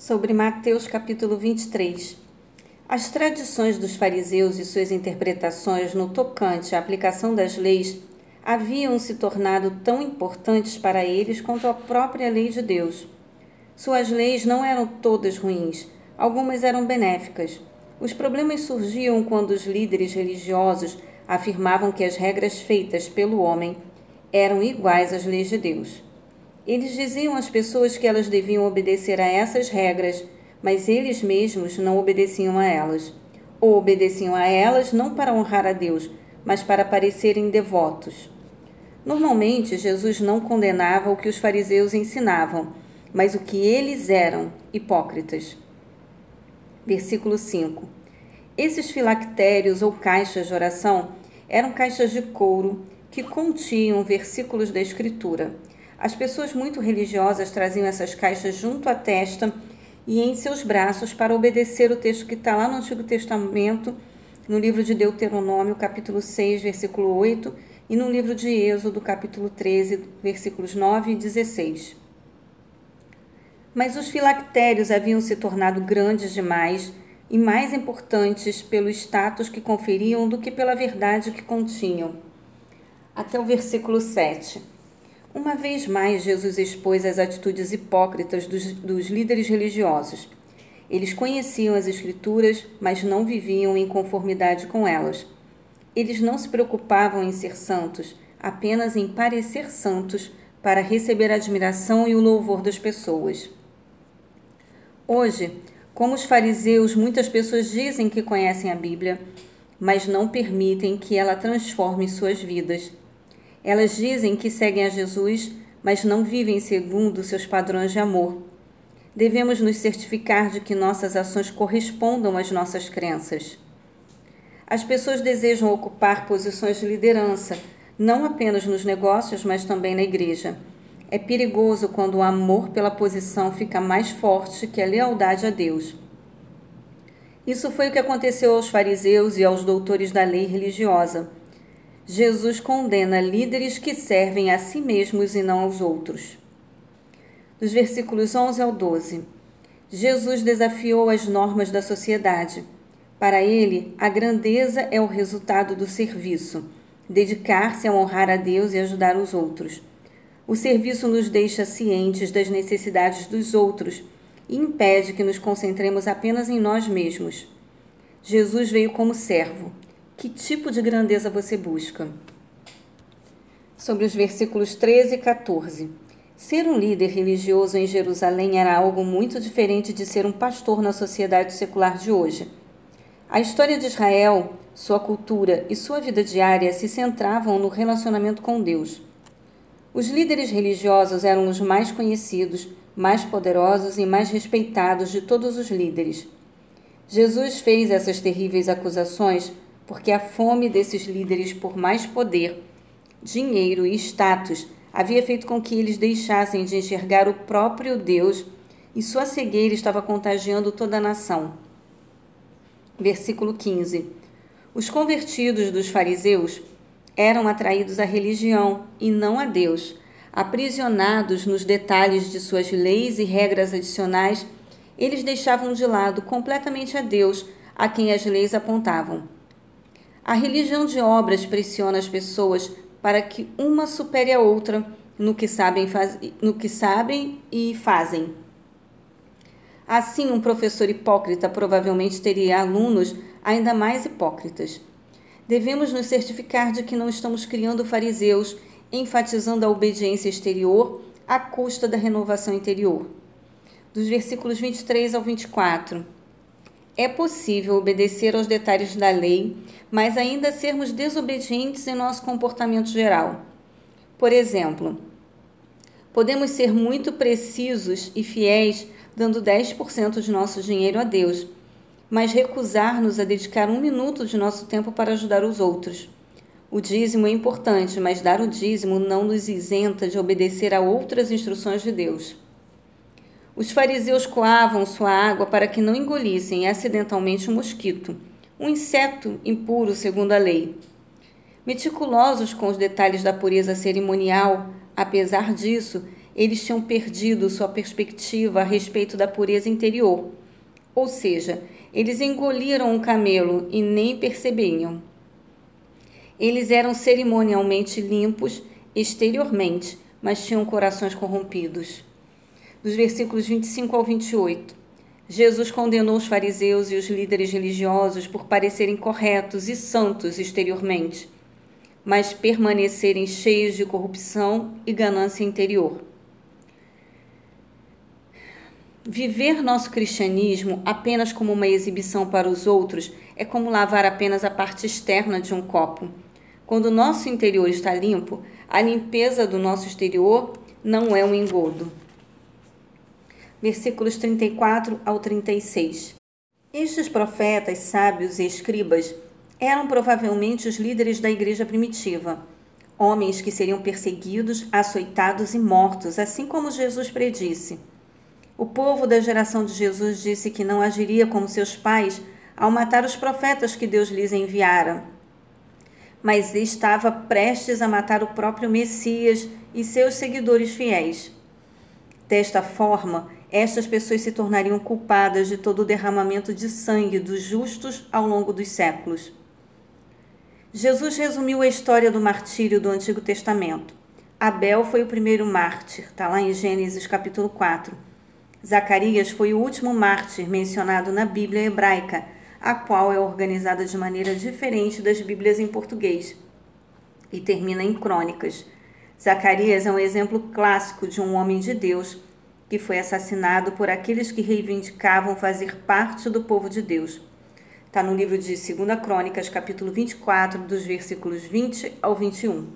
sobre Mateus capítulo 23. As tradições dos fariseus e suas interpretações no tocante à aplicação das leis haviam se tornado tão importantes para eles quanto a própria lei de Deus. Suas leis não eram todas ruins, algumas eram benéficas. Os problemas surgiam quando os líderes religiosos afirmavam que as regras feitas pelo homem eram iguais às leis de Deus. Eles diziam às pessoas que elas deviam obedecer a essas regras, mas eles mesmos não obedeciam a elas. Ou obedeciam a elas não para honrar a Deus, mas para parecerem devotos. Normalmente, Jesus não condenava o que os fariseus ensinavam, mas o que eles eram, hipócritas. Versículo 5. Esses filactérios ou caixas de oração eram caixas de couro que continham versículos da Escritura. As pessoas muito religiosas traziam essas caixas junto à testa e em seus braços para obedecer o texto que está lá no Antigo Testamento, no livro de Deuteronômio, capítulo 6, versículo 8, e no livro de Êxodo, capítulo 13, versículos 9 e 16. Mas os filactérios haviam se tornado grandes demais e mais importantes pelo status que conferiam do que pela verdade que continham. Até o versículo 7. Uma vez mais, Jesus expôs as atitudes hipócritas dos, dos líderes religiosos. Eles conheciam as Escrituras, mas não viviam em conformidade com elas. Eles não se preocupavam em ser santos, apenas em parecer santos para receber a admiração e o louvor das pessoas. Hoje, como os fariseus, muitas pessoas dizem que conhecem a Bíblia, mas não permitem que ela transforme suas vidas elas dizem que seguem a Jesus, mas não vivem segundo seus padrões de amor. Devemos nos certificar de que nossas ações correspondam às nossas crenças. As pessoas desejam ocupar posições de liderança, não apenas nos negócios, mas também na igreja. É perigoso quando o amor pela posição fica mais forte que a lealdade a Deus. Isso foi o que aconteceu aos fariseus e aos doutores da lei religiosa. Jesus condena líderes que servem a si mesmos e não aos outros. Dos versículos 11 ao 12. Jesus desafiou as normas da sociedade. Para ele, a grandeza é o resultado do serviço, dedicar-se a honrar a Deus e ajudar os outros. O serviço nos deixa cientes das necessidades dos outros e impede que nos concentremos apenas em nós mesmos. Jesus veio como servo que tipo de grandeza você busca? Sobre os versículos 13 e 14. Ser um líder religioso em Jerusalém era algo muito diferente de ser um pastor na sociedade secular de hoje. A história de Israel, sua cultura e sua vida diária se centravam no relacionamento com Deus. Os líderes religiosos eram os mais conhecidos, mais poderosos e mais respeitados de todos os líderes. Jesus fez essas terríveis acusações porque a fome desses líderes por mais poder, dinheiro e status havia feito com que eles deixassem de enxergar o próprio Deus e sua cegueira estava contagiando toda a nação. Versículo 15. Os convertidos dos fariseus eram atraídos à religião e não a Deus, aprisionados nos detalhes de suas leis e regras adicionais, eles deixavam de lado completamente a Deus, a quem as leis apontavam. A religião de obras pressiona as pessoas para que uma supere a outra no que sabem, faz... no que sabem e fazem. Assim, um professor hipócrita provavelmente teria alunos ainda mais hipócritas. Devemos nos certificar de que não estamos criando fariseus, enfatizando a obediência exterior à custa da renovação interior. Dos versículos 23 ao 24. É possível obedecer aos detalhes da lei, mas ainda sermos desobedientes em nosso comportamento geral. Por exemplo, podemos ser muito precisos e fiéis dando 10% de nosso dinheiro a Deus, mas recusar-nos a dedicar um minuto de nosso tempo para ajudar os outros. O dízimo é importante, mas dar o dízimo não nos isenta de obedecer a outras instruções de Deus. Os fariseus coavam sua água para que não engolissem acidentalmente um mosquito, um inseto impuro segundo a lei. Meticulosos com os detalhes da pureza cerimonial, apesar disso, eles tinham perdido sua perspectiva a respeito da pureza interior. Ou seja, eles engoliram um camelo e nem percebiam. Eles eram cerimonialmente limpos exteriormente, mas tinham corações corrompidos. Dos versículos 25 ao 28. Jesus condenou os fariseus e os líderes religiosos por parecerem corretos e santos exteriormente, mas permanecerem cheios de corrupção e ganância interior. Viver nosso cristianismo apenas como uma exibição para os outros é como lavar apenas a parte externa de um copo. Quando o nosso interior está limpo, a limpeza do nosso exterior não é um engodo. Versículos 34 ao 36. Estes profetas, sábios e escribas eram provavelmente os líderes da igreja primitiva, homens que seriam perseguidos, açoitados e mortos, assim como Jesus predisse. O povo da geração de Jesus disse que não agiria como seus pais ao matar os profetas que Deus lhes enviara. Mas estava prestes a matar o próprio Messias e seus seguidores fiéis. Desta forma, estas pessoas se tornariam culpadas de todo o derramamento de sangue dos justos ao longo dos séculos. Jesus resumiu a história do martírio do Antigo Testamento. Abel foi o primeiro mártir, está lá em Gênesis capítulo 4. Zacarias foi o último mártir mencionado na Bíblia hebraica, a qual é organizada de maneira diferente das Bíblias em português e termina em crônicas. Zacarias é um exemplo clássico de um homem de Deus que foi assassinado por aqueles que reivindicavam fazer parte do povo de Deus. Está no livro de 2 Crônicas, capítulo 24, dos versículos 20 ao 21.